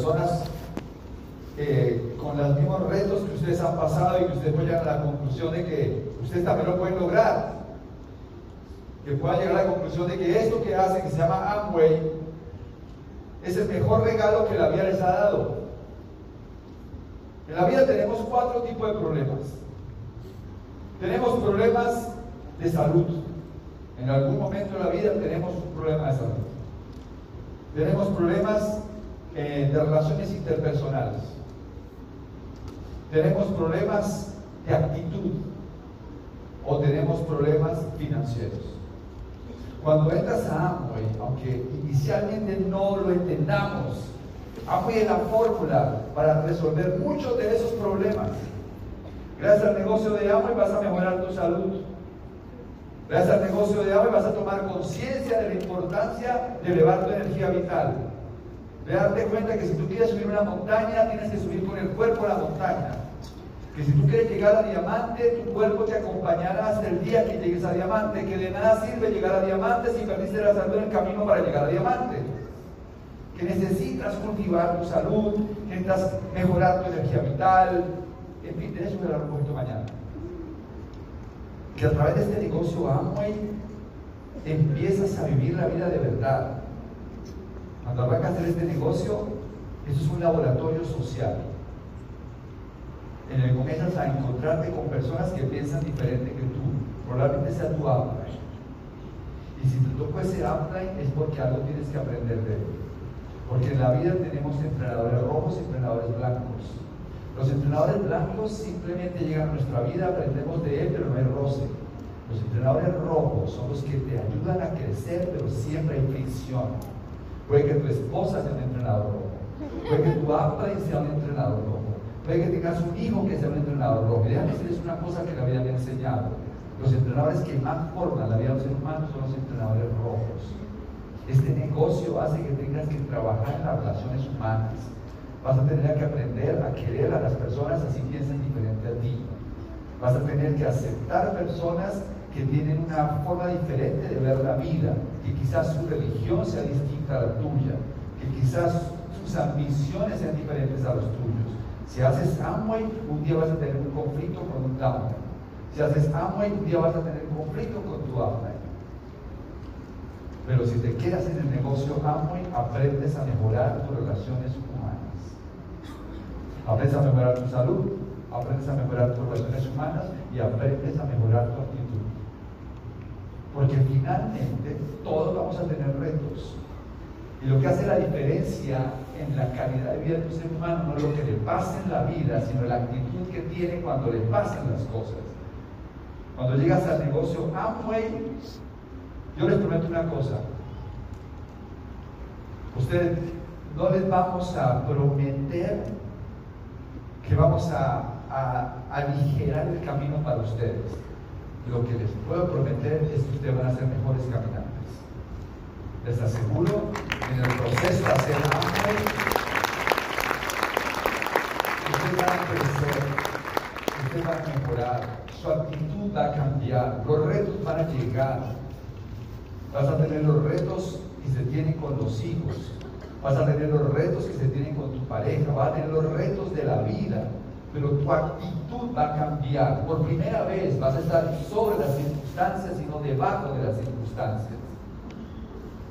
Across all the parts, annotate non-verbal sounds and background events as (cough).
personas eh, con los mismos retos que ustedes han pasado y que ustedes llegar a la conclusión de que ustedes también lo pueden lograr. Que puedan llegar a la conclusión de que esto que hacen, que se llama Amway, es el mejor regalo que la vida les ha dado. En la vida tenemos cuatro tipos de problemas. Tenemos problemas de salud. En algún momento de la vida tenemos un problema de salud. Tenemos problemas eh, de relaciones interpersonales. Tenemos problemas de actitud o tenemos problemas financieros. Cuando entras a Amway, aunque inicialmente no lo entendamos, Amway es la fórmula para resolver muchos de esos problemas. Gracias al negocio de Amway vas a mejorar tu salud. Gracias al negocio de Amway vas a tomar conciencia de la importancia de elevar tu energía vital. De darte cuenta que si tú quieres subir una montaña, tienes que subir con el cuerpo a la montaña. Que si tú quieres llegar a diamante, tu cuerpo te acompañará hasta el día que llegues a diamante. Que de nada sirve llegar a diamante si perdiste la salud en el camino para llegar a diamante. Que necesitas cultivar tu salud, que necesitas mejorar tu energía vital. En fin, de eso voy a hablar un poquito mañana. Que a través de este negocio Amway empiezas a vivir la vida de verdad. Cuando arrancas a hacer este negocio, eso es un laboratorio social en el que comienzas a encontrarte con personas que piensan diferente que tú. Probablemente sea tu upline. Y si te tocó ese upline es porque algo tienes que aprender de él. Porque en la vida tenemos entrenadores rojos y entrenadores blancos. Los entrenadores blancos simplemente llegan a nuestra vida, aprendemos de él, pero no hay roce. Los entrenadores rojos son los que te ayudan a crecer, pero siempre hay fricción. Puede que tu esposa sea un entrenador rojo. Puede que tu upline sea un entrenador rojo. Puede que tengas un hijo que sea un entrenador rojo. Déjame decirles una cosa que la vida enseñado. Los entrenadores que más forman la vida de los seres humanos son los entrenadores rojos. Este negocio hace que tengas que trabajar en las relaciones humanas. Vas a tener que aprender a querer a las personas así piensan diferente a ti. Vas a tener que aceptar personas que tienen una forma diferente de ver la vida, que quizás su religión sea distinta a la tuya, que quizás sus ambiciones sean diferentes a los tuyos. Si haces Amway, un día vas a tener un conflicto con un downline. Si haces Amway, un día vas a tener un conflicto con tu upline. Pero si te quedas en el negocio Amway, aprendes a mejorar tus relaciones humanas. Aprendes a mejorar tu salud, aprendes a mejorar tus relaciones humanas y aprendes a mejorar tu actitud. Porque finalmente todos vamos a tener retos. Y lo que hace la diferencia en la calidad de vida de un ser humano no es lo que le pasa en la vida, sino la actitud que tiene cuando le pasan las cosas. Cuando llegas al negocio Amway, yo les prometo una cosa. Ustedes no les vamos a prometer que vamos a, a aligerar el camino para ustedes. Lo que les puedo prometer es que ustedes van a ser mejores caminantes. Les aseguro, en el proceso de hacer hambre, ustedes van a crecer, ustedes van a mejorar, su actitud va a cambiar, los retos van a llegar. Vas a tener los retos que se tienen con los hijos, vas a tener los retos que se tienen con tu pareja, vas a tener los retos de la vida, pero tu actitud va a cambiar. Por primera vez vas a estar sobre las circunstancias y no debajo de las circunstancias.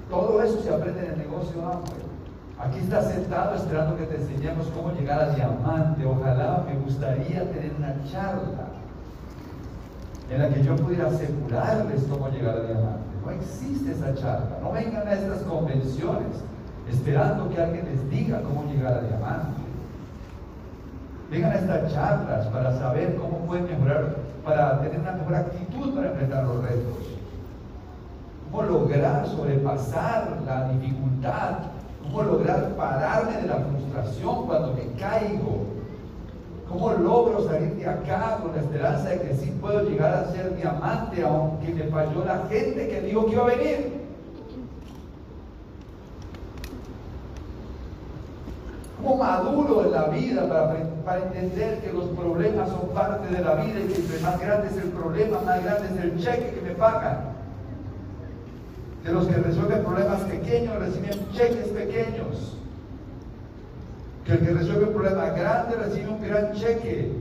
Todo eso se aprende en el negocio Amway. Aquí estás sentado esperando que te enseñemos cómo llegar a diamante. Ojalá me gustaría tener una charla en la que yo pudiera asegurarles cómo llegar a diamante. No existe esa charla. No vengan a estas convenciones esperando que alguien les diga cómo llegar a diamante. Vengan a estas charlas para saber cómo pueden mejorar, para tener una mejor actitud para enfrentar los retos. Cómo lograr sobrepasar la dificultad. Cómo lograr pararme de la frustración cuando me caigo. ¿Cómo logro salir de acá con la esperanza de que sí puedo llegar a ser diamante aunque me falló la gente que dijo que iba a venir? ¿Cómo maduro en la vida para, para, entender que los problemas son parte de la vida y que entre más grande es el problema, más grande es el cheque que me pagan? Que los que resuelven problemas pequeños reciben cheques pequeños. Que el que resuelve un problema grande recibe un gran cheque.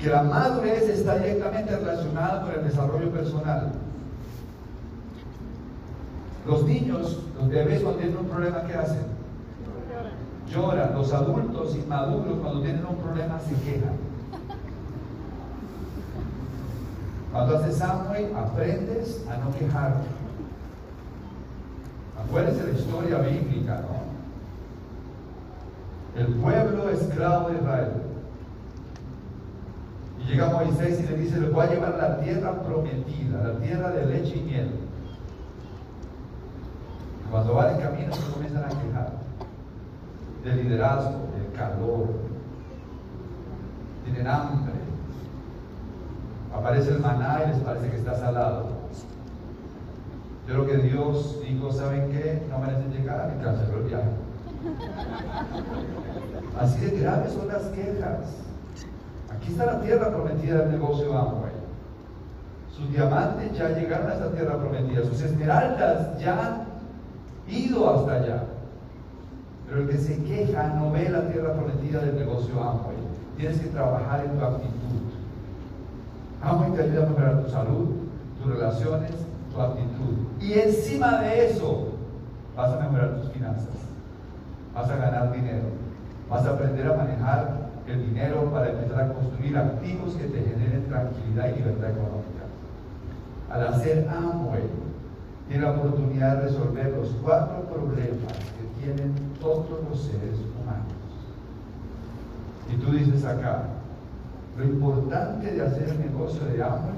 Que la madurez está directamente relacionada con el desarrollo personal. Los niños, los bebés cuando tienen un problema, ¿qué hacen? Lloran. Los adultos inmaduros cuando tienen un problema se quejan. Cuando haces Amway, aprendes a no quejarte. Acuérdense de la historia bíblica, ¿no? El pueblo esclavo de Israel. Y llega Moisés y le dice, le voy a llevar la tierra prometida, la tierra de leche y miel. Cuando van en camino se comienzan a quejar del liderazgo, del calor. Tienen hambre. Aparece el maná y les parece que está salado. Yo creo que Dios dijo, ¿saben qué? No merecen llegar casa, pero el viaje. Así de graves son las quejas. Aquí está la tierra prometida del negocio Amway. Sus diamantes ya llegaron a esta tierra prometida. Sus esmeraldas ya han ido hasta allá. Pero el que se queja no ve la tierra prometida del negocio Amway. Tienes que trabajar en tu actitud. Amway te ayuda a mejorar tu salud, tus relaciones, tu actitud. Y encima de eso, vas a mejorar tus finanzas. Vas a ganar dinero. Vas a aprender a manejar el dinero para empezar a construir activos que te generen tranquilidad y libertad económica. Al hacer Amway, tiene la oportunidad de resolver los cuatro problemas que tienen todos los seres humanos. Y tú dices acá, lo importante de hacer el negocio de Amway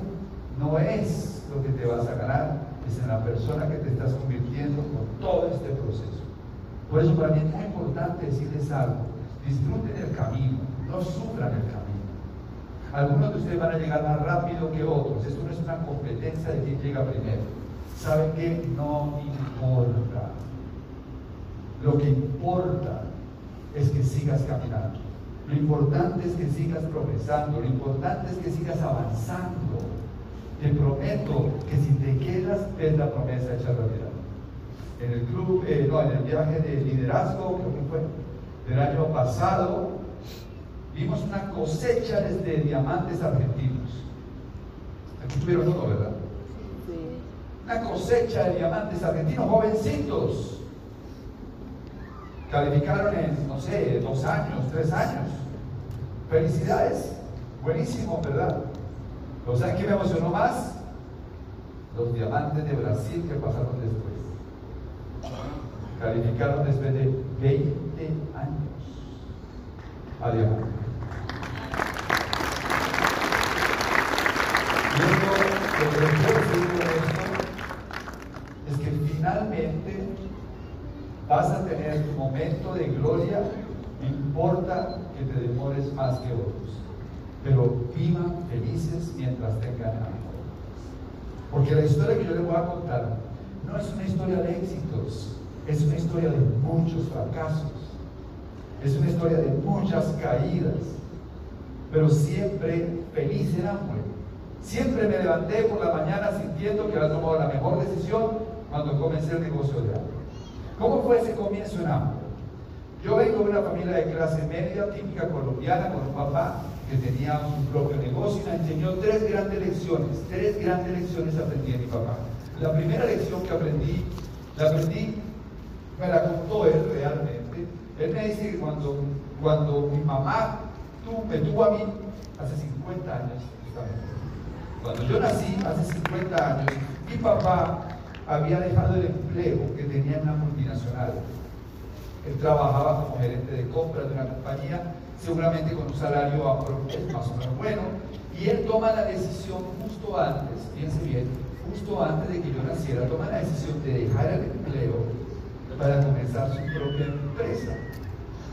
no es lo que te vas a ganar, es en la persona que te estás convirtiendo con todo este proceso. Por eso para mí es importante decirles algo, disfruten el camino, no sufran el camino. Algunos de ustedes van a llegar más rápido que otros, esto no es una competencia de quién llega primero. ¿Saben qué? No importa. Lo que importa es que sigas caminando. Lo importante es que sigas progresando. Lo importante es que sigas avanzando. Te prometo que si te quedas, ves la promesa hecha realidad. En el club, eh, no, en el viaje de liderazgo, creo que fue del año pasado, vimos una cosecha de diamantes argentinos. Aquí tuvieron uno, ¿verdad? Una cosecha de diamantes argentinos jovencitos. Calificaron en, no sé, dos años, tres años. Felicidades. Buenísimo, ¿verdad? ¿O sea qué me emocionó más? Los diamantes de Brasil que pasaron después. Calificaron después de 20 años a. Y esto, lo que les quiero decir con esto es que finalmente vas a tener tu momento de gloria, no importa que te demores más que otros pero vivan felices mientras tengan amor. Porque la historia que yo les voy a contar no es una historia de éxitos, es una historia de muchos fracasos, es una historia de muchas caídas, pero siempre feliz en amor. Siempre me levanté por la mañana sintiendo que había tomado la mejor decisión cuando comencé el negocio de amor. ¿Cómo fue ese comienzo en amor? Yo vengo de una familia de clase media, típica colombiana, con un papá que tenía su propio negocio y me enseñó tres grandes lecciones. Tres grandes lecciones aprendí de mi papá. La primera lección que aprendí, la aprendí, me la contó él realmente. Él me dice que cuando, cuando mi mamá me tuvo a mí hace 50 años, cuando yo nací hace 50 años, mi papá había dejado el empleo que tenía en una multinacional. Él trabajaba como gerente de compras de una compañía seguramente con un salario más o menos bueno, y él toma la decisión justo antes, fíjense bien, justo antes de que yo naciera, toma la decisión de dejar el empleo para comenzar su propia empresa.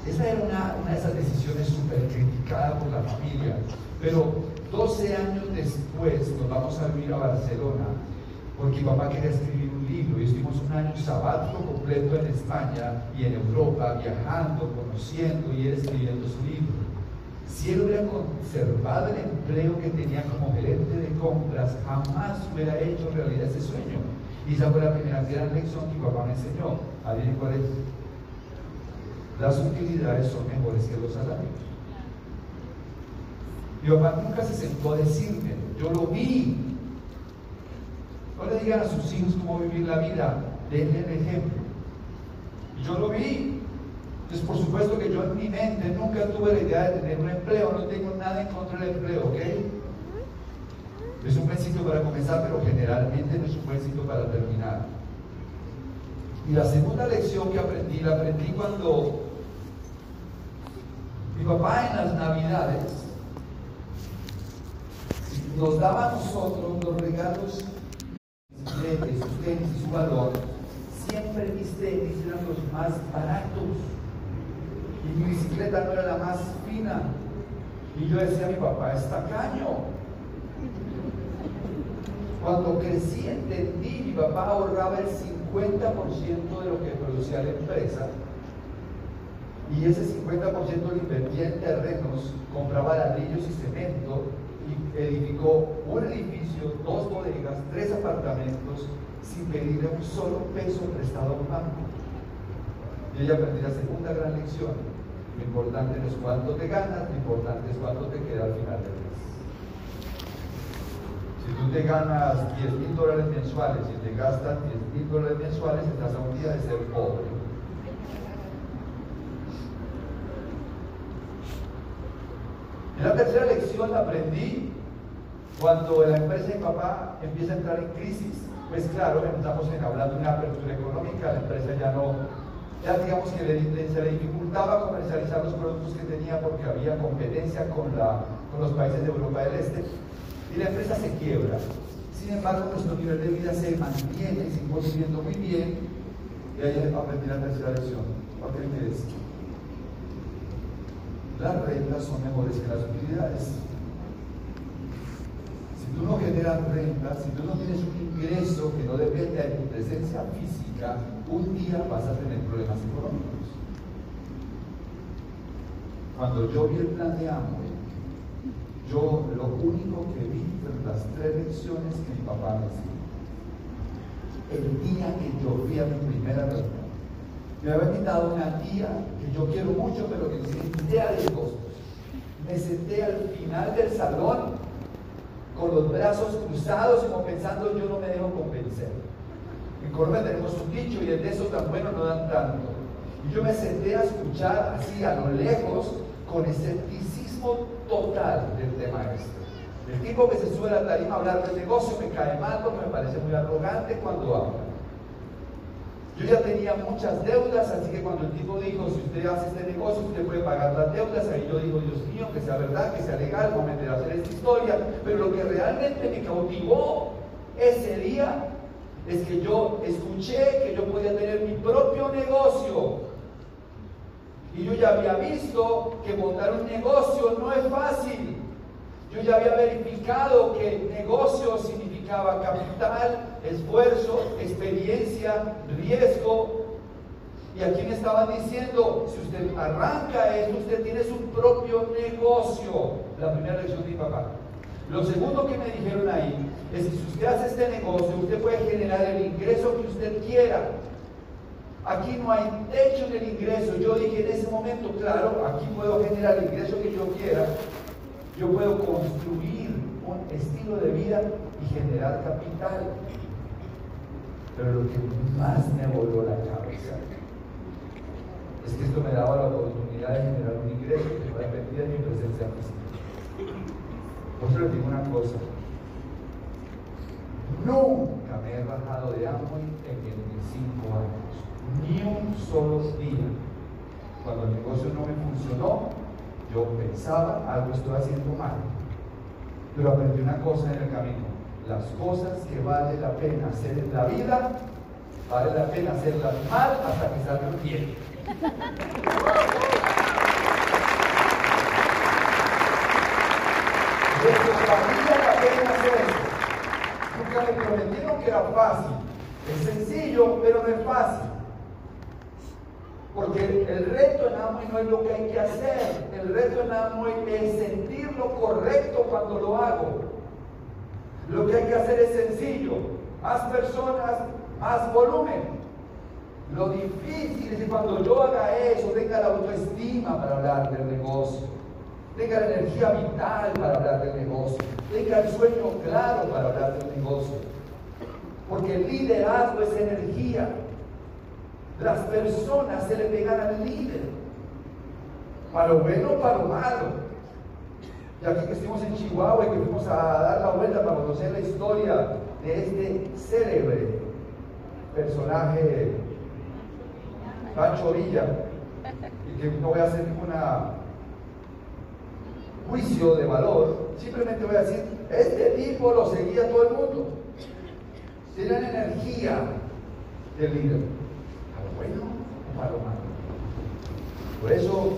Esa era una, de esas decisiones súper criticadas por la familia, pero 12 años después nos vamos a vivir a Barcelona, porque mi papá quería escribir un libro y estuvimos un año sabático completo en España y en Europa, viajando, conociendo y él escribiendo su libro. Si él hubiera conservado el empleo que tenía como gerente de compras, jamás hubiera hecho realidad ese sueño. Y esa fue la primera gran lección que mi papá me enseñó. Adivinen cuál es. las utilidades son mejores que los salarios. Mi papá nunca se sentó a decirme, yo lo vi. Le digan a sus hijos cómo vivir la vida, denle el ejemplo. Yo lo vi. Entonces, por supuesto que yo en mi mente nunca tuve la idea de tener un empleo, no tengo nada en contra del empleo, ¿ok? Es un buen para comenzar, pero generalmente no es un buen para terminar. Y la segunda lección que aprendí, la aprendí cuando mi papá en las navidades nos daba a nosotros los regalos, sus tenis y su valor. Siempre mis tenis eran los más baratos y mi bicicleta no era la más fina. Y yo decía a mi papá, es tacaño. Cuando crecí entendí, mi papá ahorraba el 50% de lo que producía la empresa y ese 50% lo invertía en terrenos, compraba ladrillos y cemento edificó un edificio, dos bodegas, tres apartamentos sin pedirle un solo peso prestado a un banco. Y ella aprendí la segunda gran lección lo importante no es cuánto te ganas, lo importante es cuánto te queda al final del mes. Si tú te ganas 10 mil dólares mensuales y te gastas 10 mil dólares mensuales, estás a un día de ser pobre. Y la tercera lección la aprendí cuando la empresa de papá empieza a entrar en crisis. Pues claro, estamos hablando de una apertura económica, la empresa ya no ya digamos que se le dificultaba comercializar los productos que tenía porque había competencia con, los países de Europa del Este y la empresa se quiebra. Sin embargo, nuestro nivel de vida se mantiene y sigue viviendo muy bien y ahí aprendí la tercera lección. Aprendí esto. Las rentas son mejores que las utilidades. Tú no generas rentas, si tú no tienes un ingreso que no depende de tu presencia física, un día vas a tener problemas económicos. Cuando yo vi el plan de Amway, yo lo único que vi fueron las tres lecciones que mi papá me enseñó. El día que yo fui a mi primera reunión, me había invitado una tía que yo quiero mucho, pero que no tiene idea de. Me senté al final del salón con los brazos cruzados, como pensando yo no me dejo convencer. En Colombia tenemos un dicho y el de esos tan buenos no dan tanto. Y yo me senté a escuchar así a lo lejos con escepticismo total del tema este. El tipo que se sube a la tarima a hablar del negocio me cae mal porque me parece muy arrogante cuando habla. Yo ya tenía muchas deudas, así que cuando el tipo dijo, si usted hace este negocio, usted puede pagar las deudas, ahí yo digo, Dios mío, que sea verdad, que sea legal, no me a hacer esta historia. Pero lo que realmente me cautivó ese día es que yo escuché que yo podía tener mi propio negocio. Y yo ya había visto que montar un negocio no es fácil. Yo ya había verificado que negocio significaba capital, esfuerzo, experiencia, riesgo. Y aquí me estaban diciendo, si usted arranca eso, usted tiene su propio negocio. La primera lección de mi papá. Lo segundo que me dijeron ahí es que si usted hace este negocio, usted puede generar el ingreso que usted quiera. Aquí no hay techo en el ingreso. Yo dije en ese momento, claro, aquí puedo generar el ingreso que yo quiera. Yo puedo construir un estilo de vida y generar capital. Pero lo que más me voló la cabeza es que esto me daba la oportunidad de generar un ingreso que no dependía de mi presencia física. Por eso les digo una cosa. Nunca me he bajado de hambre en 25 años. Ni un solo día. Cuando el negocio no me funcionó, yo pensaba, algo estoy haciendo mal. Pero aprendí una cosa en el camino las cosas que vale la pena hacer en la vida, vale la pena hacerlas mal hasta que salgan bien. valía la pena hacer eso. Nunca me prometieron que era fácil. Es sencillo, pero no es fácil. Porque el reto en Amway no es lo que hay que hacer. El reto en Amway es sentir lo correcto cuando lo hago. Lo que hay que hacer es sencillo. Más personas, más volumen. Lo difícil es que cuando yo haga eso, tenga la autoestima para hablar del negocio, tenga la energía vital para hablar del negocio, tenga el sueño claro para hablar del negocio. Porque el liderazgo es energía. Las personas se le pegan al líder, para lo bueno o para lo malo. Y aquí que estuvimos en Chihuahua y que fuimos a dar la vuelta para conocer la historia de este célebre personaje Pancho Villa, y que no voy a hacer ningún juicio de valor, simplemente voy a decir, este tipo lo seguía todo el mundo. Tiene la energía del líder, a lo bueno o a lo malo. Por eso,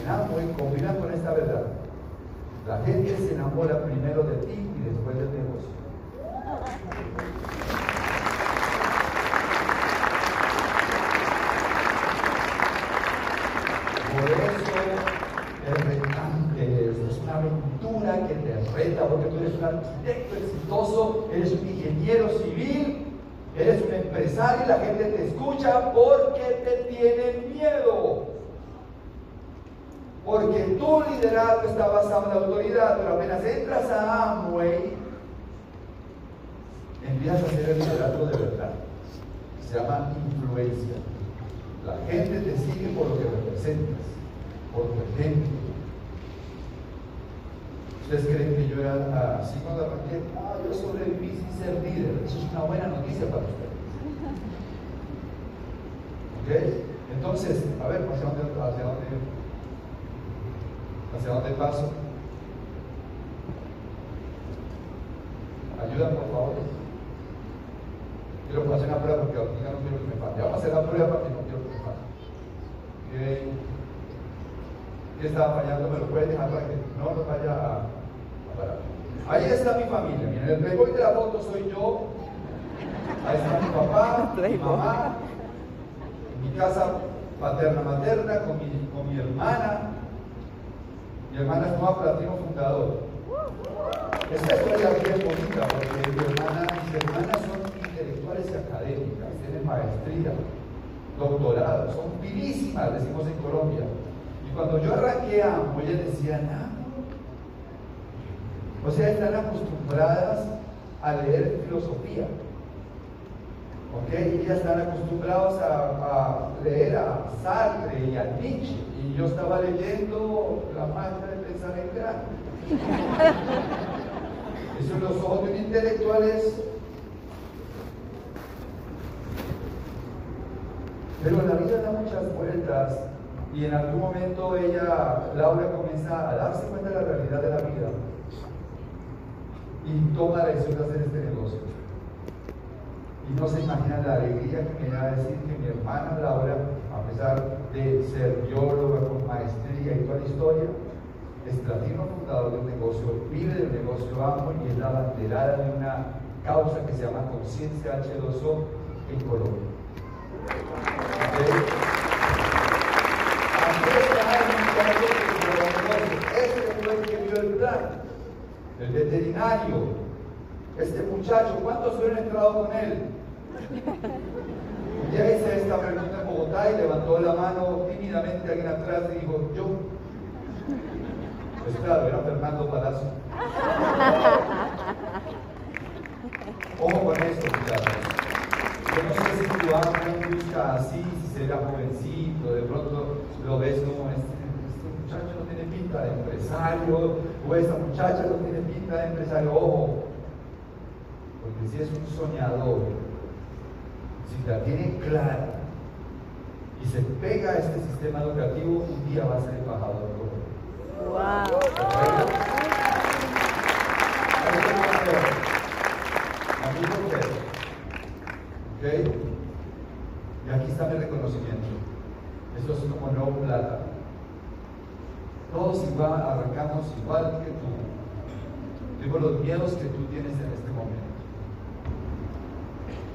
en Amway combina con esta verdad. La gente se enamora primero de ti y después del negocio. Por eso es retante, es una aventura que te reta, porque tú eres un arquitecto exitoso, eres un ingeniero civil, eres un empresario y la gente te escucha porque te tienen miedo. Porque tu liderazgo está basado en la autoridad, pero apenas entras a Amway, empiezas a hacer el liderazgo de verdad. Se llama influencia. La gente te sigue por lo que representas, por tu ejemplo. ¿Ustedes creen que yo era así cuando arranqué? Ah, yo sobreviví sin ser líder. Eso es una buena noticia para ustedes. ¿Ok? Entonces, a ver, ¿hacia dónde, hacia dónde, hacia dónde paso? Ayuda, por favor. Quiero hacer una prueba porque ahorita no quiero que me falle. Vamos a hacer la prueba porque no quiero que me falle. ¿Qué, ¿Qué estaba fallando? ¿Me lo puedes dejar para que no nos vaya a, a parar? Ahí está mi familia. Miren, el playboy de la foto soy yo. Ahí está mi papá, (laughs) mi mamá, mi casa paterna-materna con mi, con mi hermana. Mi hermana es nueva platino fundador. Esta historia bien bonita porque mi hermana, mis hermanas son intelectuales y académicas, tienen maestría, doctorado, son vivísimas, decimos en Colombia. Y cuando yo arranqué a Ambo, ellas decían, ah, o sea, están acostumbradas a leer filosofía. ¿Ok? Ellas están acostumbradas a, a, leer a Sartre y a Nietzsche. Y yo estaba leyendo La máquina de pensar en grande. Eso los ojos de un intelectual es Pero la vida da muchas vueltas y en algún momento ella, Laura, comienza a darse cuenta de la realidad de la vida y toma la decisión de hacer este negocio. Y no se imagina la alegría que me da decir que mi hermana Laura, a pesar de ser bióloga con maestría y toda la historia, es platino fundador de un negocio, vive del negocio AMO y es la banderada de una causa que se llama Conciencia H2O en Colombia. El veterinario, este muchacho, ¿cuántos hubieran entrado con él? (laughs) Ya hice esta pregunta Bogotá y levantó la mano tímidamente alguien atrás y dijo, yo. Pues claro, era Fernando Palacio. Ojo con esto, muchachos. Yo no sé si tu amo busca así, si será jovencito, de pronto lo ves como este, este, muchacho no tiene pinta de empresario, o esta muchacha no tiene pinta de empresario, ojo, porque si es un soñador, si la tiene clara y se pega a este sistema educativo, un día va a ser embajador como Wow. ¿Ok? Y aquí está mi reconocimiento. Esto es como no plata. Todos igual, arrancamos igual que tú. Tuvimos los miedos que tú tienes en este momento.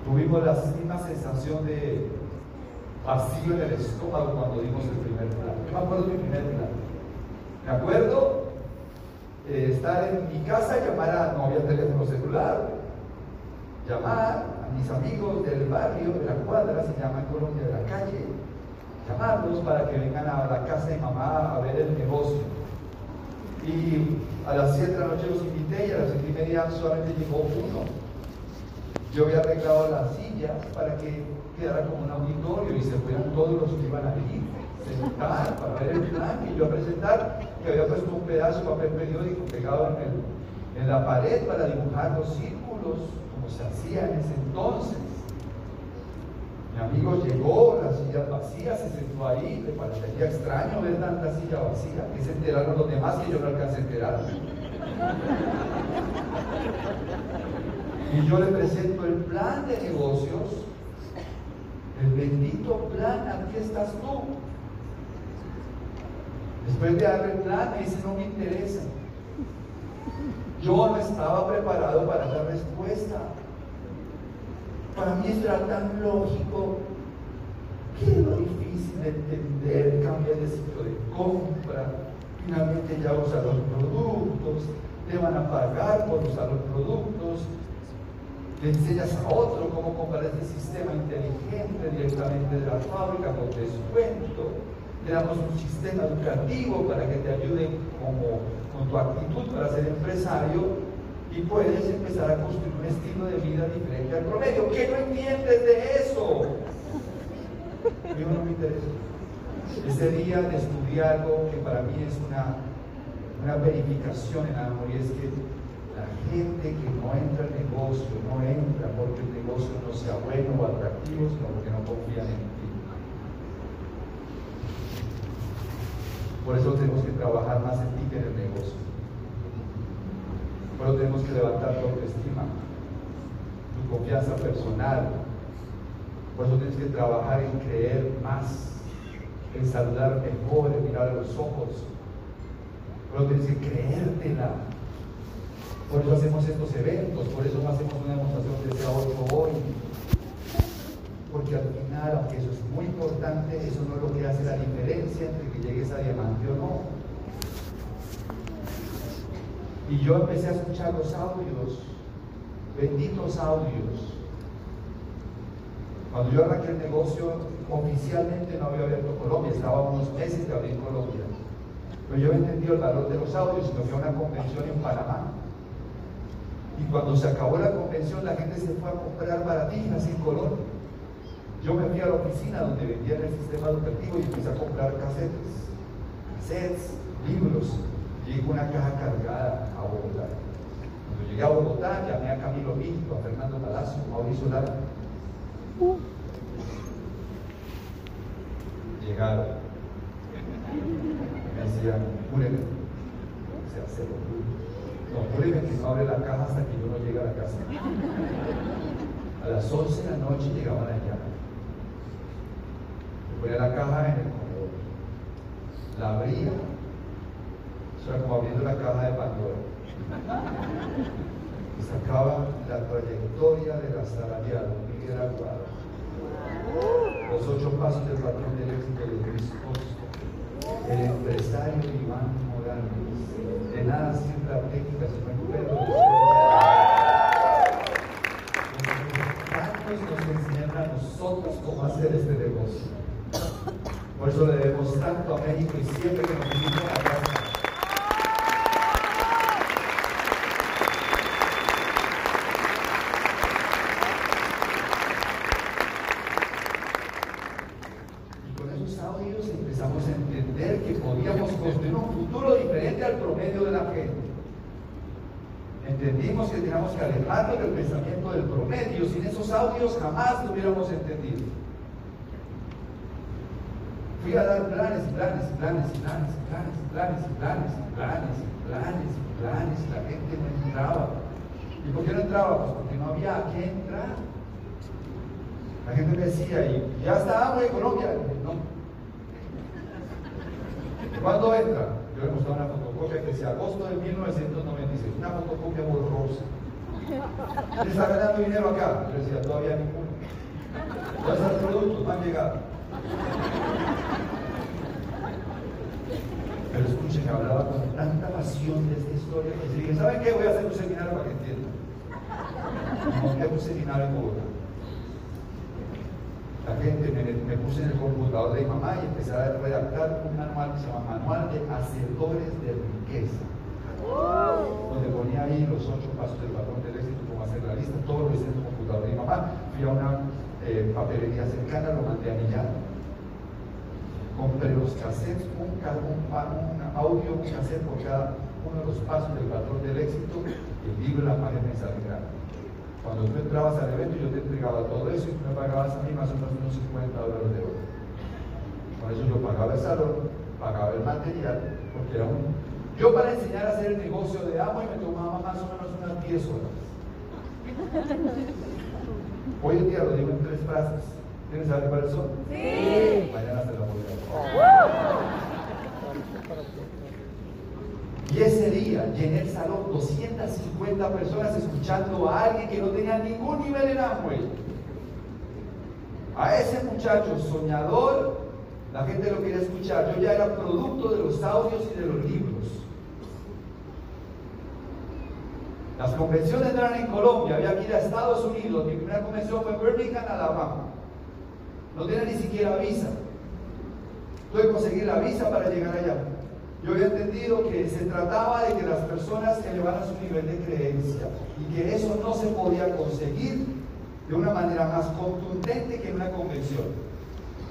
Tuvimos la misma sensación de vacío en el estómago cuando dimos el primer plan. Yo me acuerdo de mi primer plan. Me acuerdo eh, estar en mi casa llamar a, no había teléfono celular, llamar a mis amigos del barrio, de la cuadra, se llama en Colombia de la calle, llamarlos para que vengan a la casa de mamá a ver el negocio. Y a las 7 de la noche los invité y a las 7 y media solamente llegó uno. Yo había arreglado las sillas para que quedara como un auditorio y se fueran todos los que iban a ir, sentar para ver el plan y yo presentar que había puesto un pedazo de papel periódico pegado en, el, en la pared para dibujar los círculos como se hacía en ese entonces. Mi amigo llegó, las sillas vacías, se sentó ahí, le parecería extraño ver tanta silla vacía, que se enteraron los demás que yo no alcancé a enterar. Y yo le presento el plan de negocios, el bendito plan, aquí estás tú. Después de darle el plan, me dice, no me interesa. Yo no estaba preparado para dar respuesta. Para mí esto era tan lógico que lo difícil de entender, cambiar de sitio de compra, finalmente ya usa los productos, le van a pagar por usar los productos, le enseñas a otro cómo comprar este sistema inteligente directamente de la fábrica con descuento, le damos un sistema educativo para que te ayude como, con tu actitud para ser empresario y puedes empezar a construir un estilo de vida diferente al promedio. ¿Qué no entiendes de eso? Mí no me interesa. Ese día descubrí algo que para mí es una, una verificación en amor y es que la gente que no entra al negocio no entra porque el negocio no sea bueno o atractivo, sino porque no confían en ti. Por eso tenemos que trabajar más en ti que en el negocio. Pero tenemos que levantar tu autoestima, tu confianza personal. Por eso tienes que trabajar en creer más, en saludar mejor, en mirar a los ojos. Pero tienes que creértela. Por eso hacemos estos eventos, por eso no hacemos una demostración desde a 8 hoy. Porque al final, aunque eso es muy importante, eso no es lo que hace la diferencia entre que llegues a diamante o no. Y yo empecé a escuchar los audios, benditos audios. Cuando yo arranqué el negocio, oficialmente no había abierto Colombia, estaba unos meses de abrir Colombia. Pero yo entendí el valor de los audios y me fui a una convención en Panamá. Y cuando se acabó la convención, la gente se fue a comprar baratijas en Colombia. Yo me fui a la oficina donde vendían el sistema educativo y empecé a comprar casetes, cassettes, libros, Llegó una caja cargada a Bogotá. Cuando llegué a Bogotá, llamé a Camilo Víctor, a Fernando Palacio, a Mauricio Lara. Llegaron. Me decían, júreme. O sea, se lo No, júreme que no abre la caja hasta que yo no llegue a la casa. A las 11 de la noche llegaban allá. Me ponía la caja en el comedor. La abría era como abriendo la caja de Pandora. Y sacaba la trayectoria del asalariado, Miguel Aguado. Los ocho pasos del patrón del éxito de Luis Costa. El empresario Iván Morales. De nada la técnica, el perro. Tantos nos enseñan a nosotros cómo hacer este negocio. Por eso le debemos tanto a México y siempre que nos invitan a casa. que teníamos que alejarnos del pensamiento del promedio. Sin esos audios jamás lo hubiéramos entendido. Fui a dar planes planes planes planes planes planes planes planes planes planes la gente no entraba. ¿Y por qué no entraba? Pues porque no había a qué entrar. La gente decía, y ya estábamos en Colombia. No. ¿Cuándo entra? Yo le mostraba una fotocopia que decía agosto de 1996, una fotocopia borrosa. ¿Le está ganando dinero acá? Yo decía, todavía ninguno. Ya los productos no han llegado. Hablaba con tanta pasión de esta historia que dije, ¿saben qué? Voy a hacer un seminario para que entiendan. Monté un seminario en Bogotá. gente, me, puse en el computador de mi mamá y empecé a redactar un manual que se llama Manual de Hacedores de Riqueza. Donde ponía ahí los ocho pasos del patrón del éxito, cómo hacer la lista, todo lo hice en el computador de mi mamá. Fui a una eh, papelería cercana, lo mandé a Millán. Compré los cassettes, un, un, un audio, un cassette por cada uno de los pasos del patrón del éxito, el libro, la página de cuando tú entrabas al evento, yo te entregaba todo eso y tú me pagabas a mí más o menos unos 50 dólares de oro. Por eso yo pagaba el salón, pagaba el material, porque era un... Yo para enseñar a hacer el negocio de agua y me tomaba más o menos unas 10 horas. Hoy en día lo digo en tres frases. ¿Tienes saber cuáles son? Sí. Mañana se la y ese día llené el salón 250 personas escuchando a alguien que no tenía ningún nivel en Amway. A ese muchacho soñador, la gente lo quería escuchar. Yo ya era producto de los audios y de los libros. Las convenciones eran en Colombia, había que ir a Estados Unidos. Mi primera convención fue en Birmingham, Alabama. No tenía ni siquiera visa. Tuve que conseguir la visa para llegar allá. Yo había entendido que se trataba de que las personas elevaran su nivel de creencia y que eso no se podía conseguir de una manera más contundente que en una convención.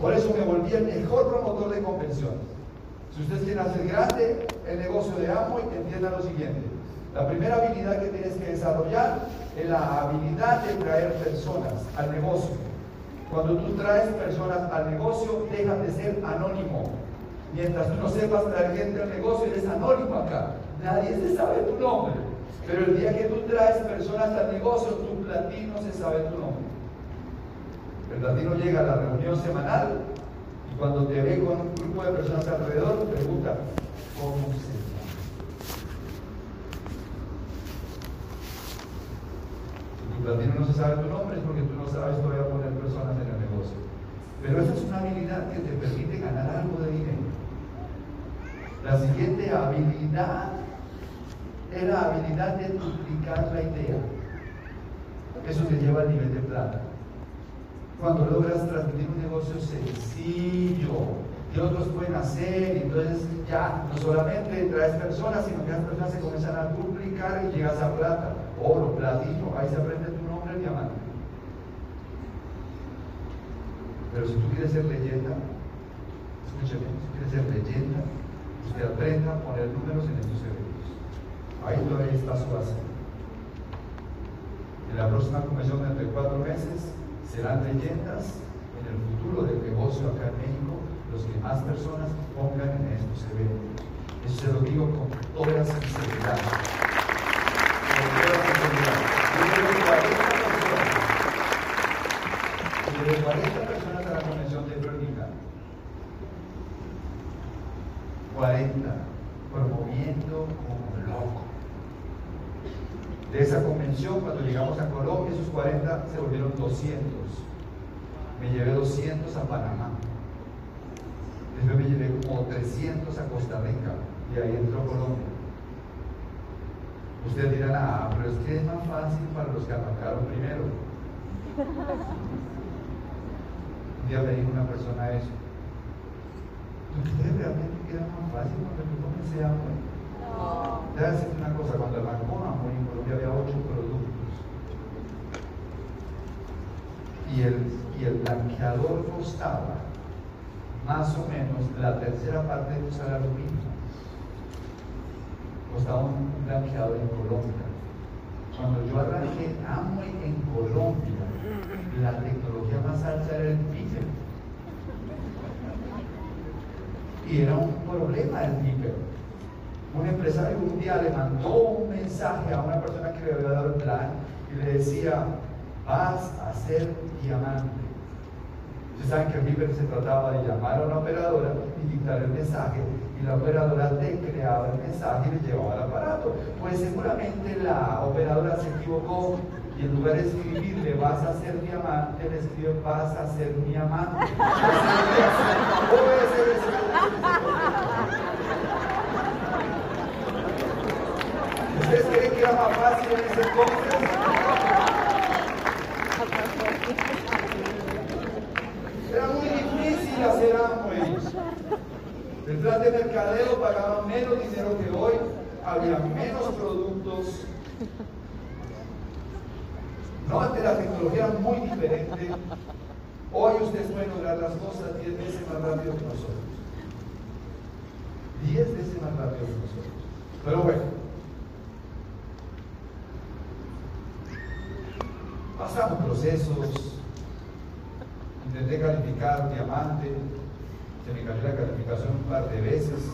Por eso me volví el mejor promotor de convenciones. Si ustedes quieren hacer grande el negocio de Amo, entiendan lo siguiente. La primera habilidad que tienes que desarrollar es la habilidad de traer personas al negocio. Cuando tú traes personas al negocio, dejan de ser anónimo Mientras tú no sepas traer gente al negocio, eres anónimo acá. Nadie se sabe tu nombre. Pero el día que tú traes personas al negocio, tu platino se sabe tu nombre. El platino llega a la reunión semanal y cuando te ve con un grupo de personas alrededor, pregunta, ¿cómo se platino no se sabe tu nombre es porque tú no sabes todavía poner personas en el negocio. Pero esa es una habilidad que te permite ganar algo de dinero. La siguiente habilidad es la habilidad de duplicar la idea. Eso te lleva al nivel de plata. Cuando logras transmitir un negocio sencillo, que otros pueden hacer, entonces ya no solamente traes personas, sino que las personas se comienzan a duplicar y llegas a plata, oro, platino, ahí se aprende nombre, diamante. Pero si tú quieres ser leyenda, escúchame, si quieres ser leyenda, usted aprenda a poner números en estos eventos. Ahí todavía está su base. En la próxima convención de entre cuatro meses serán leyendas en el futuro del negocio acá en México los que más personas pongan en estos eventos. Eso se lo digo con toda sinceridad. Con toda sinceridad. De 40 personas, de 40 personas a la convención de Birmingham, 40, promoviendo como loco. De esa convención, cuando llegamos a Colombia, esos 40 se volvieron 200. Me llevé 200 a Panamá. Después me llevé como 300 a Costa Rica y ahí entró Colombia. Ustedes dirán, ah, pero es que es más fácil para los que arrancaron primero. (laughs) Un día me dijo una persona eso. ¿Ustedes realmente queda más fácil cuando yo comencé a Amway? No. Debe decirte una cosa, cuando arrancó Amway en Colombia había ocho productos. Y el, y el blanqueador costaba más o menos la tercera parte de un salario mínimo. Costaba un blanqueador en Colombia. Cuando yo arranqué Amway en Colombia, la tecnología más alta era el y era un problema el níquel. Un empresario un día le mandó un mensaje a una persona que le había dado el plan y le decía, vas a ser diamante. Ustedes saben que el Viper se trataba de llamar a una operadora y dictar el mensaje y la operadora te creaba el mensaje y le llevaba al aparato. Pues seguramente la operadora se equivocó y en lugar de escribirle vas a ser diamante, le escribe vas a ser mi amante. (laughs) ¿Ustedes creen que era más fácil en ese entonces? Amway. El plan de mercadeo pagaba menos dinero que hoy, había menos productos. No, ante la tecnología muy diferente. Hoy ustedes pueden lograr las cosas 10 veces más rápido que nosotros. 10 veces más rápido que nosotros. Pero bueno, pasamos procesos, intenté calificar diamante, se me cayó la calificación un par de veces,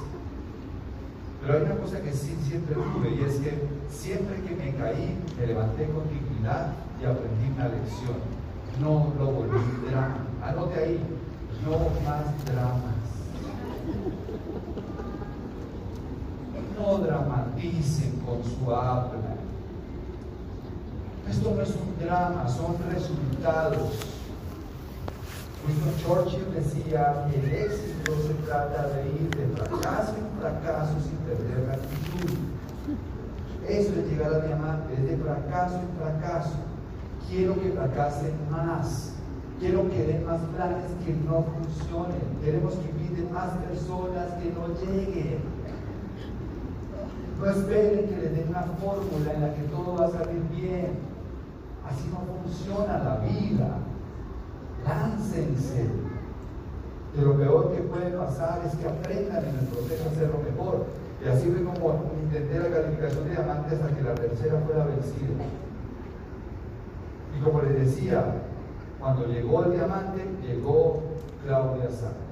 pero hay una cosa que sí siempre tuve y es que siempre que me caí, me levanté con dignidad y aprendí una lección. No lo volví drama. Anote ahí, no más dramas. No dramaticen con su habla. Esto no es un drama, son resultados. Winston Churchill decía que el éxito se trata de ir de fracaso en fracaso sin perder la actitud. Eso es llegar al diamante, es de fracaso en fracaso. Quiero que fracasen más. Quiero que den más planes que no funcionen. Queremos que inviten más personas que no lleguen. No esperen que les den una fórmula en la que todo va a salir bien. Así no funciona la vida. Láncense. Que lo peor que puede pasar es que aprendan en el proceso a hacerlo mejor. Y así fue como intenté la calificación de diamante hasta que la tercera fuera vencida. Y como les decía, cuando llegó el diamante, llegó Claudia Santos.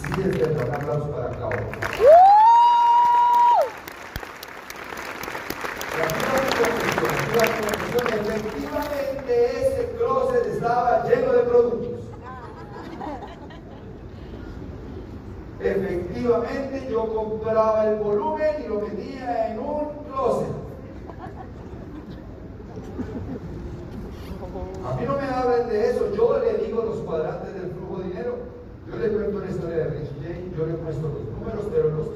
Sí, es verdad, un aplauso para Claudia. Efectivamente ese closet estaba lleno de productos. Efectivamente yo compraba el volumen y lo metía en un closet. A mí no me hablen de eso, yo le digo los cuadrantes del flujo de dinero. Yo le cuento la historia de Rich Jane, yo le muestro los números, pero los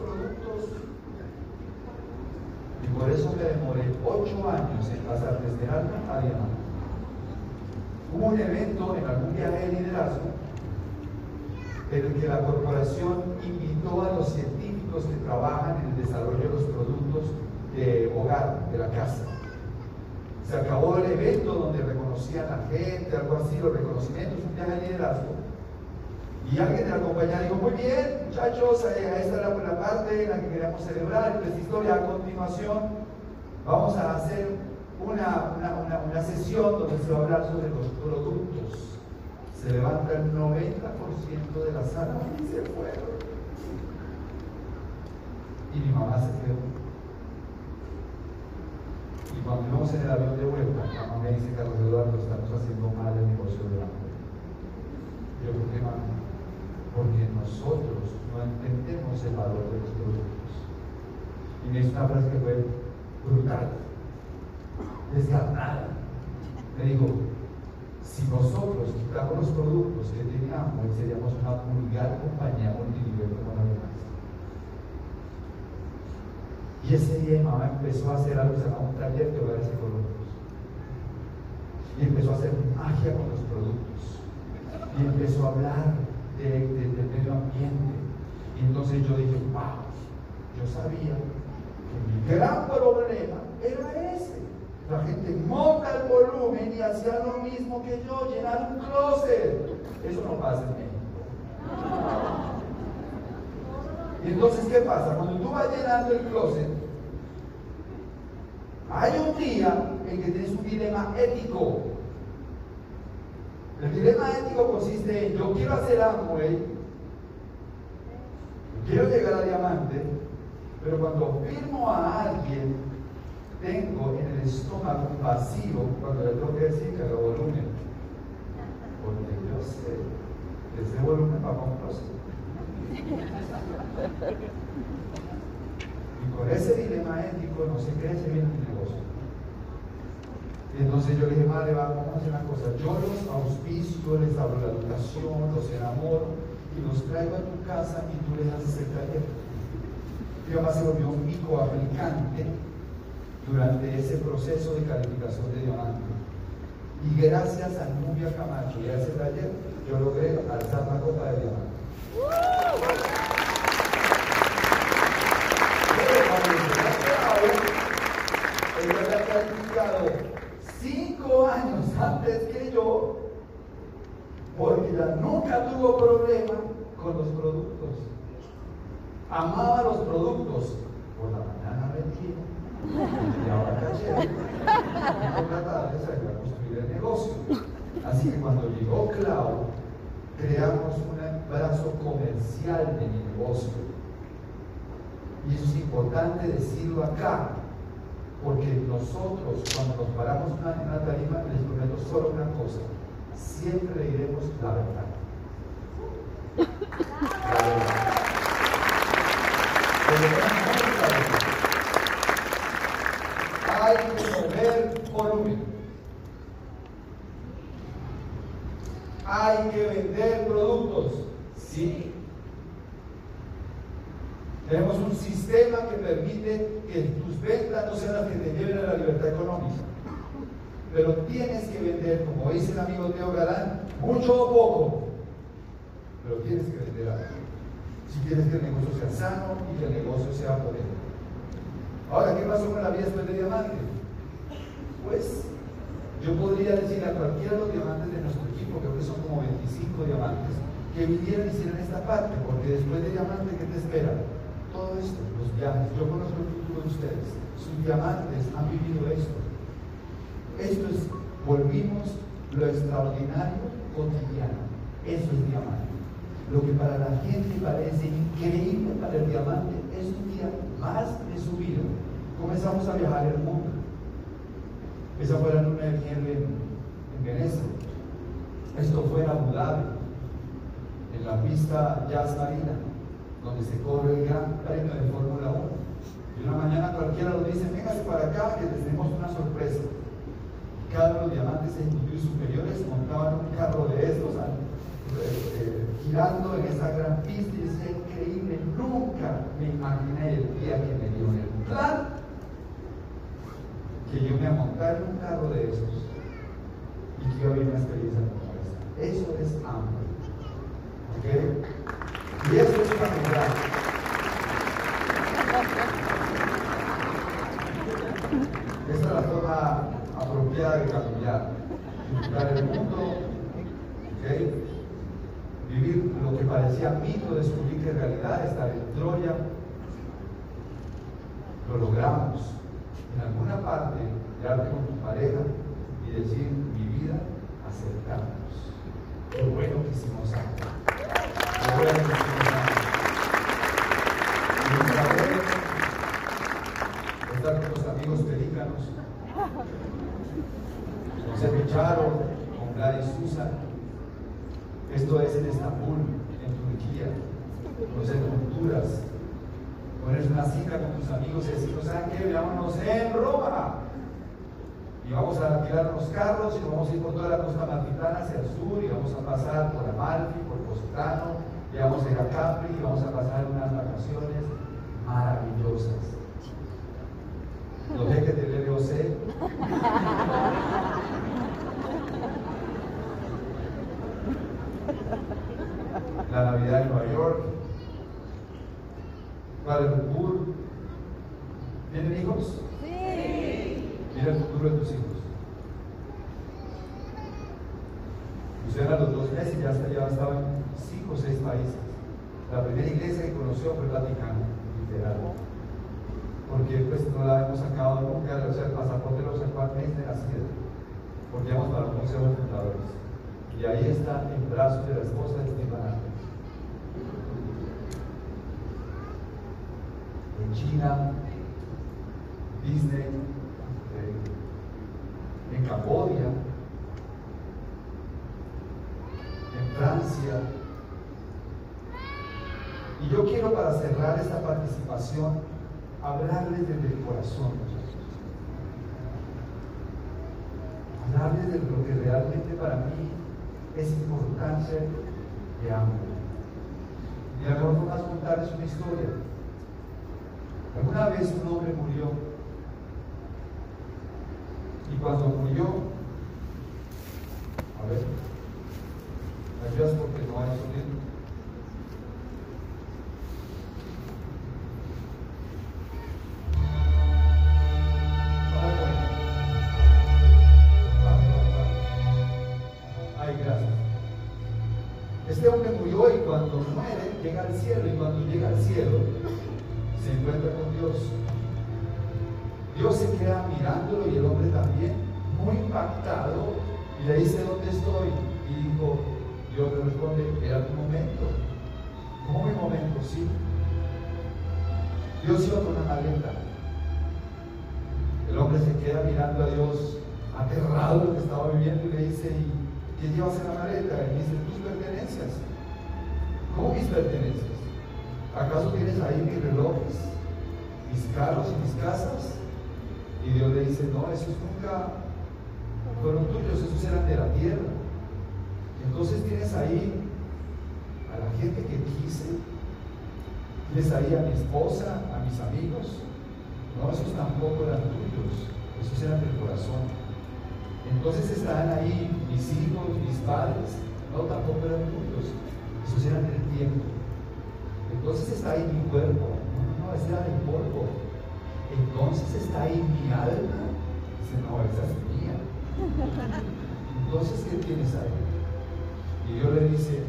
por eso me demoré ocho años en pasar desde alma a diamante. Hubo un evento en algún viaje de liderazgo en el que la corporación invitó a los científicos que trabajan en el desarrollo de los productos de hogar, de la casa. Se acabó el evento donde reconocían a gente, algo así, los reconocimientos, un viaje de liderazgo. Y alguien de la compañía dijo, muy bien, muchachos, eh, esta es la, parte en la que queremos celebrar esta historia. A continuación, vamos a hacer una, una, sesión donde se va a hablar sobre los productos. Se levanta el 90% de la sala y se fueron. Y mi mamá se quedó. Y cuando íbamos en el avión de vuelta, mi mamá me dice, Carlos Eduardo, estamos haciendo mal el negocio de la Yo, ¿por qué mamá? Porque nosotros no entendemos el valor de los productos. Y me hizo una frase que fue brutal, descarnada. Me dijo, si nosotros quitamos los productos que teníamos, seríamos una vulgar compañía multinivel como la demás. Y ese día mamá empezó a hacer algo se llama un taller de hogares económicos. Y empezó a hacer magia con los productos. Y empezó a hablar del medio ambiente. Y entonces yo dije, wow, yo sabía que mi gran problema era ese. La gente monta el volumen y hacía lo mismo que yo, llenar un closet. Eso no pasa en México. Y entonces, ¿qué pasa? Cuando tú vas llenando el closet, hay un día en que tienes un dilema ético. El dilema ético consiste en yo quiero hacer Amway, quiero llegar a diamante, pero cuando firmo a alguien, tengo en el estómago un vacío cuando le tengo que decir que haga volumen. Porque yo sé que ese volumen va con. Y con ese dilema ético no se crece bien entonces yo le dije, madre, vamos a hacer una cosa. Yo los auspicio, les abro la educación, los enamoro y los traigo a tu casa y tú les haces el taller. Mi mamá se volvió un aplicante durante ese proceso de calificación de diamante. Y gracias a Nubia Camacho y a ese taller, yo logré alzar la copa de diamante. Ella había calificado años antes que yo, ella nunca tuvo problema con los productos. Amaba los productos. Por la mañana vendía y ahora caché. Por la tarde iba a construir el negocio. Así que cuando llegó Clau, creamos un brazo comercial de mi negocio. Y eso es importante decirlo acá, porque nosotros cuando nos paramos en una tarima les prometo solo una cosa, siempre le diremos la verdad. La verdad. Hay que mover volumen. Hay que vender productos. Sí. Tenemos un sistema que permite que tus ventas no sean las que te lleven a la libertad económica. Pero tienes que vender, como dice el amigo Teo Galán, mucho o poco. Pero tienes que vender algo si quieres que el negocio sea sano y que el negocio sea potente. Ahora, ¿qué pasó con la vida después de diamante? Pues yo podría decir a cualquiera de los diamantes de nuestro equipo, creo que son como 25 diamantes, que vinieran y hicieran esta parte, porque después de diamante, ¿qué te espera? Todo esto, los viajes. Yo conozco el futuro de ustedes. Sus diamantes han vivido esto. Esto es, volvimos lo extraordinario cotidiano. Eso es diamante. Lo que para la gente parece increíble para el diamante es un día más de su vida. Comenzamos a viajar el mundo. Esa fue la luna de miel en, en Venecia. Esto fue en Abu Dhabi, en la pista Jazz Marina, donde se corre el gran premio de Fórmula 1. Y una mañana cualquiera nos dice, véngase para acá que tenemos una sorpresa. Cada uno de los diamantes ejecutivos superiores montaban un carro de estos eh, girando en esa gran pista y decía, increíble, nunca me imaginé el día que me dio el plan que yo me a montar en un carro de esos y que yo había una experiencia como esa. Eso es hambre. ¿Ok? Y eso es familiar. Esa es la forma apropiada de cambiar. Disfrutar el mundo. ¿Ok? vivir lo que parecía mito, descubrir que en realidad estar en Troya, lo logramos. En alguna parte, quedarte con tu pareja y decir, mi vida, acercarnos. Qué bueno que hicimos algo. Qué bueno que hicimos algo. Y estar con los amigos pelícanos, con Sergio Charo, con Gladys Susan, esto es en Estambul, en Turquía. Conocer culturas. Pones una cita con tus amigos y decir, ¿saben qué? Veámonos en Roma. Y vamos a alquilar los carros y vamos a ir por toda la costa martitana hacia el sur y vamos a pasar por Amalfi, por Positano, vamos a ir a Capri y vamos a pasar unas vacaciones maravillosas. Los jeques del LOC la Navidad en Nueva York, Kuala Lumpur. ¿Tienen hijos? Sí. Mira el futuro de tus hijos. Usted a los dos meses ya, ya estaba en cinco o seis países. La primera iglesia que conoció fue el Vaticano, literal. Porque pues no la hemos sacado nunca, o sea, el pasaporte lo sacó al mes de nacida. Porque íbamos para los museos fundadores. Y ahí está en brazos de la esposa de Esteban En China, Disney, en Cambodia, Y yo quiero para cerrar esta participación hablarles desde el corazón, Hablarles de lo que realmente para mí es importante de hambre. Y la mejor forma contarles una historia. Alguna vez un hombre murió y cuando murió A ver. ¿Me ayudas porque no hay sonido? Ay, gracias. Este hombre murió y cuando muere llega al cielo y cuando llega al cielo Le era tu momento. ¿Cómo mi momento? Sí. Dios iba con una maleta. El hombre se queda mirando a Dios, aterrado lo que estaba viviendo, y le dice, ¿y qué llevas en la maleta? Y dice, tus pertenencias. ¿Cómo mis pertenencias? ¿Acaso tienes ahí mis relojes, mis carros y mis casas? Y Dios le dice, no, esos nunca fueron tuyos, esos eran de la tierra. Entonces tienes ahí gente que quise, tienes ahí a mi esposa, a mis amigos. No, esos tampoco eran tuyos, esos eran del corazón. Entonces están ahí mis hijos, mis padres, no, tampoco eran tuyos, esos eran del tiempo. Entonces está ahí mi cuerpo, no, no, ese era del polvo. Entonces está ahí mi alma. Dice, no, esa es mía. (laughs) Entonces, ¿qué tienes ahí? Y Dios le dice,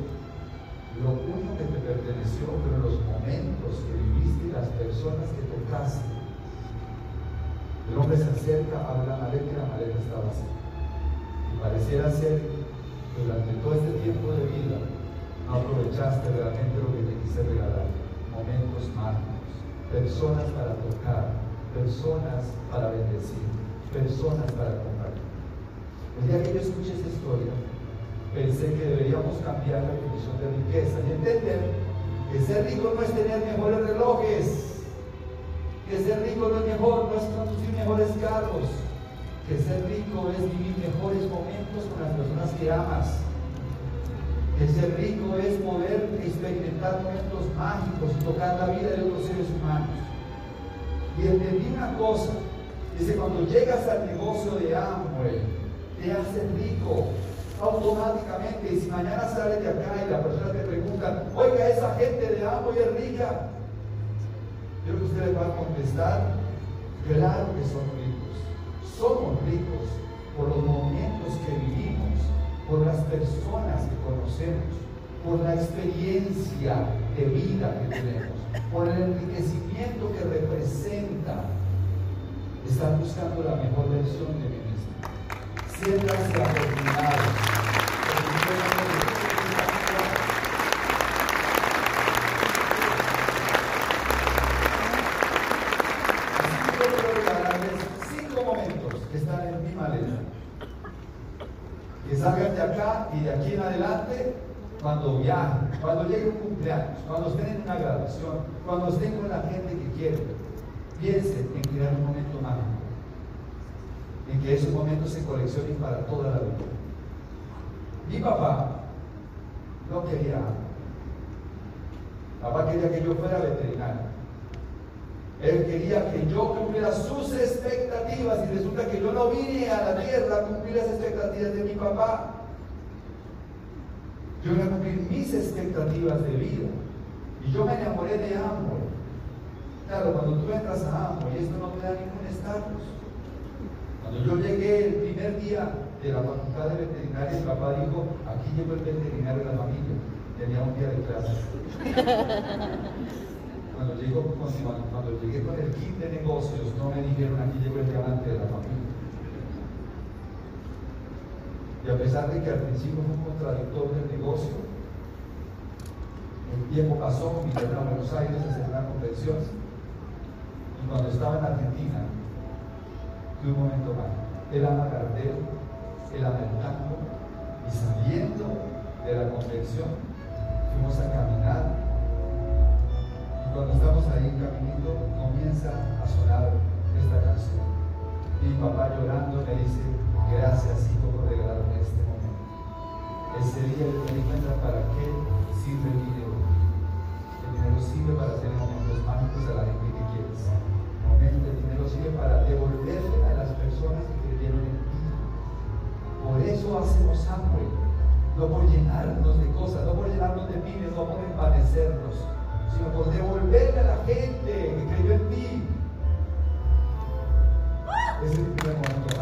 lo único que te perteneció fueron los momentos que viviste las personas que tocaste. El hombre se acerca, abre la maleta y la maleta está vacía. Y pareciera ser durante todo este tiempo de vida no aprovechaste realmente lo que te quise regalar. Momentos mágicos, personas para tocar, personas para bendecir, personas para compartir. El día que yo escuché esta historia, pensé que deberíamos cambiar la definición de riqueza y entender que ser rico no es tener mejores relojes, que ser rico no es mejor, no es conducir mejores carros, que ser rico es vivir mejores momentos con las personas que amas, que ser rico es poder experimentar momentos mágicos y tocar la vida de otros seres humanos. Y entendí una cosa, dice, cuando llegas al negocio de Amway, te haces rico automáticamente. Y si mañana sales de acá y la persona te pregunta, oiga, esa gente de Amway es rica, yo creo que usted le va a contestar, claro que son ricos. Somos ricos por los momentos que vivimos, por las personas que conocemos, por la experiencia de vida que tenemos por el enriquecimiento que representa, están buscando la mejor versión de mí mismo. Siéntanse afortunados. Así que quiero regalarles cinco momentos que están en mi maleta. Que salgan de acá y de aquí en adelante cuando viajen, cuando llegue un cumpleaños, cuando estén en una graduación, cuando estén con la gente que quieren, piensen en crear un momento mágico, en que esos momentos se coleccionen para toda la vida. Mi papá no quería Papá quería que yo fuera veterinario. Él quería que yo cumpliera sus expectativas y resulta que yo no vine a la tierra a cumplir las expectativas de mi papá. Yo voy a cumplir mis expectativas de vida. Y yo me enamoré de Amor. Claro, cuando tú entras a Amor, y esto no te da ningún estatus. Cuando yo llegué el primer día de la facultad de veterinaria, mi papá dijo, aquí llegó el veterinario de la familia. Tenía un día de clase. (laughs) cuando, cuando, cuando llegué con el kit de negocios, no me dijeron, aquí llegó el diamante de la familia. Y a pesar de que al principio fue un contradictor del negocio, el tiempo pasó, vinieron a Buenos Aires a hacer una convención. Y cuando estaba en Argentina, tuve un momento más. Él ama cartero, él el campo, y saliendo de la convención, fuimos a caminar. Y cuando estamos ahí caminando, comienza a sonar esta canción. Y mi papá llorando me dice, gracias hijo por regalarme ese día yo me di cuenta para qué sirve el dinero. El dinero sirve para hacer momentos mágicos a la gente que quieres. Dinero sirve para devolverle a las personas que creyeron en ti. Por eso hacemos hambre. No por llenarnos de cosas, no por llenarnos de bienes, no por envanecernos, sino por devolverle a la gente que creyó en ti. Ese es el primer momento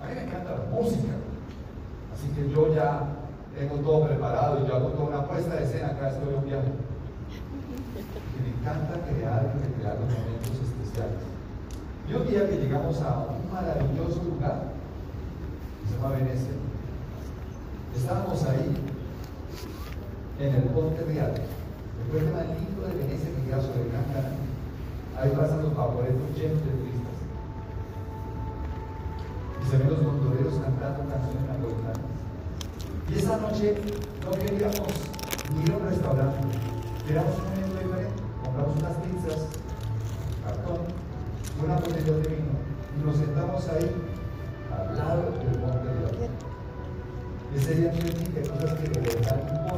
A mí me encanta la música. Así que yo ya tengo todo preparado y yo hago toda una puesta de escena cada vez que voy a un viaje. Y me encanta crear y recrear los momentos especiales. Y un día que llegamos a un maravilloso lugar, se llama Venecia, estábamos ahí, en el Ponte Real, el puente más lindo de Venecia que queda sobre Gran. Ahí pasan los vaporetos llenos de turistas. Y se ven los gondoleros cantando canciones napolitanas. Y esa noche no queríamos ir a un restaurante, queríamos un momento diferente. Compramos unas pizzas, cartón, una botella de vino y nos sentamos ahí al lado del monte de la Ese día me dije cosas que de verdad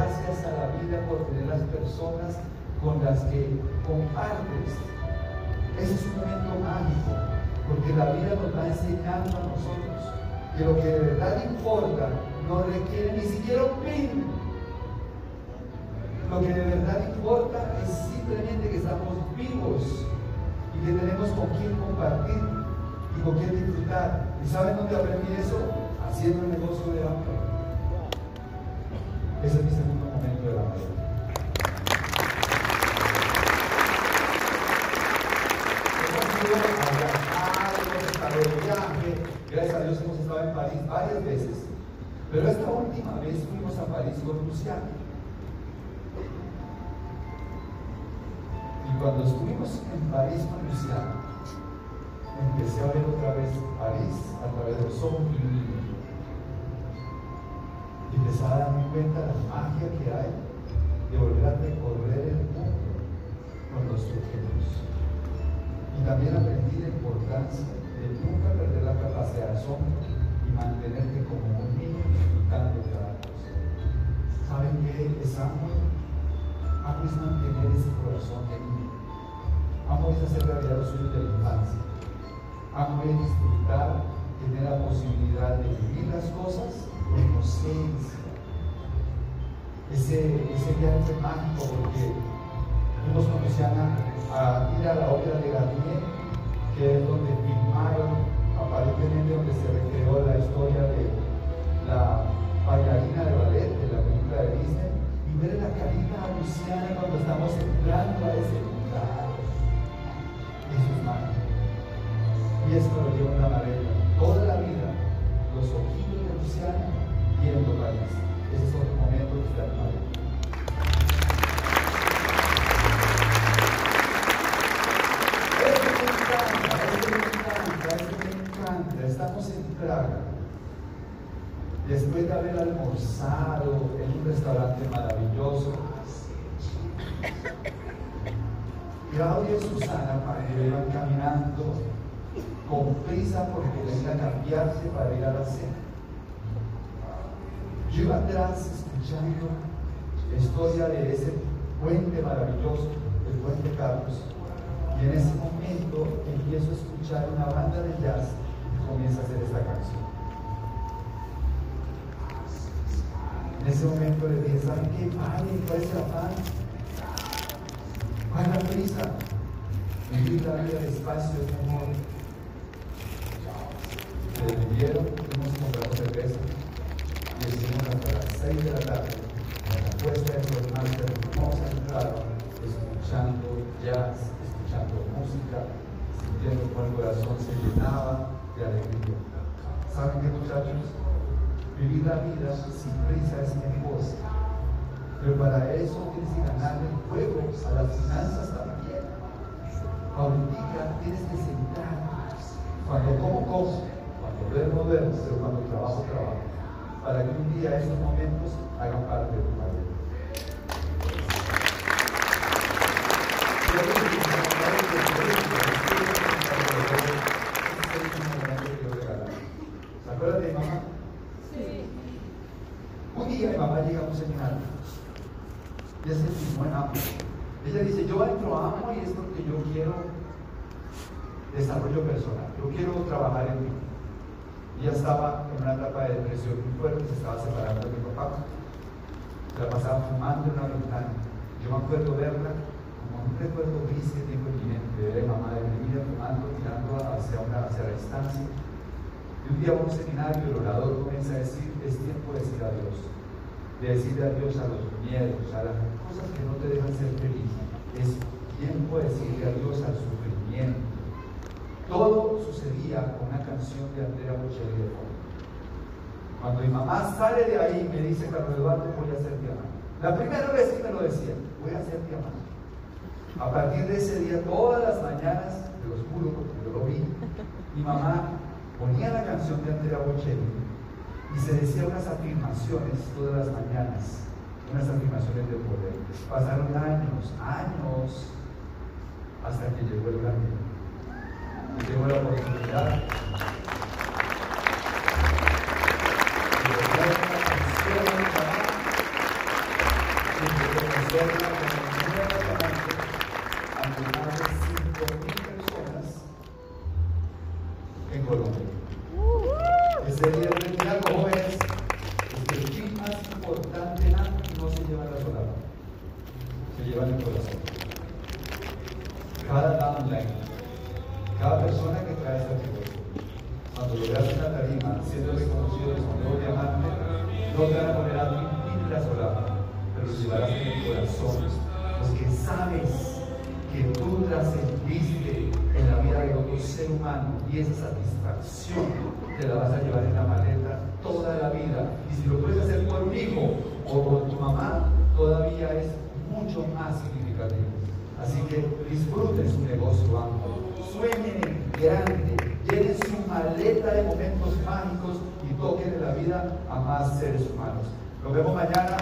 gracias a la vida por tener las personas con las que compartes. Ese es un momento mágico, porque la vida nos va enseñando a nosotros que lo que de verdad importa no requiere ni siquiera un fin. Lo que de verdad importa es simplemente que estamos vivos y que tenemos con quién compartir y con quién disfrutar. ¿Y saben dónde aprendí eso? haciendo el negocio de hambre. Ese es mi segundo momento de la vida. Gracias a Dios hemos estado en París varias veces, pero esta última vez fuimos a París con Luciano. Y cuando estuvimos en París con Luciano, empecé a ver otra vez París a través de los ojos y empezaba a darme cuenta de la magia que hay de volver a recorrer el mundo con los objetos. Y también aprendí la importancia de nunca perder la capacidad de asombro y mantenerte como un niño disfrutando cada cosa. ¿Saben qué es amor? Amo es mantener ese corazón de niño. Amo es hacer realidad los sueños de la infancia. Amo es disfrutar, tener la posibilidad de vivir las cosas de. Ese, ese viaje mágico porque fuimos con Luciana a ir a la ópera de Garnier, que es donde filmaron, aparentemente donde se recreó la historia de la bailarina de ballet de la película de Disney, y ver la carita Luciana cuando estamos entrando a ese lugar. Eso es mágico. Y esto lo lleva una maleta. Toda la vida, los ojitos de Luciana viendo París. Ese es otro momento que está en. Estamos en Praga. Después de haber almorzado en un restaurante maravilloso, Claudia y Susana iban caminando con prisa porque que cambiarse para ir a la cena. Yo iba atrás escuchando la historia de ese puente maravilloso, el puente Carlos, y en ese momento empiezo a escuchar una banda de jazz que comienza a hacer esta canción. En ese momento le dije, ¿saben qué? Paren, ¿cuál es el afán? ¿Cuál es la prisa? Vivir la vida despacio es mejor. Se detuvieron, fuimos a comprar cerveza y estuvimos hasta las 6 de la tarde en la puesta de los más hermosa entrada, escuchando jazz, escuchando música, sintiendo como el corazón se llenaba de alegría. ¿Saben qué muchachos? La vida sin prisa es mejor. Pero para eso tienes que ganarle el juego a las finanzas también. Ahorita tienes que sentar. Cuando como, como. Cuando duermo, duermo. Pero cuando trabajo, trabajo. para que un día esos momentos hagan parte de tu vida. ¿Se acuerdan de mi mamá? Sí. Un día mi mamá llega a un seminario y ese mismo en amo. Ella dice, yo entro a amo y es porque yo quiero desarrollo personal, yo quiero trabajar en mí. Ella estaba en una etapa de depresión muy fuerte, se estaba separando de mi papá. Se la pasaba fumando en una ventana. Yo me acuerdo verla como un recuerdo gris que tengo en mi mente, de mamá deprimida fumando, mirando hacia, una, hacia la distancia. Y un día a un seminario el orador comienza a decir, es tiempo de decir adiós. De decirle adiós a los miedos, a las cosas que no te dejan ser feliz. Es tiempo de decirle adiós al sufrimiento. Todo sucedía con una canción de Andrea Bocelli de fondo. Cuando mi mamá sale de ahí me dice, Carlos Eduardo, voy a ser diamante. La primera vez que me lo decía, voy a ser diamante. A partir de ese día, todas las mañanas, te los juro porque yo lo vi, mi mamá ponía la canción de Andrea Bocelli y se decía unas afirmaciones todas las mañanas, unas afirmaciones de poder. Pasaron años, años, hasta que llegó el día. Llegó la oportunidad de tocar disfruten su negocio amplio, sueñen en grande, llenen su maleta de momentos mágicos y toquen en la vida a más seres humanos. Nos vemos mañana.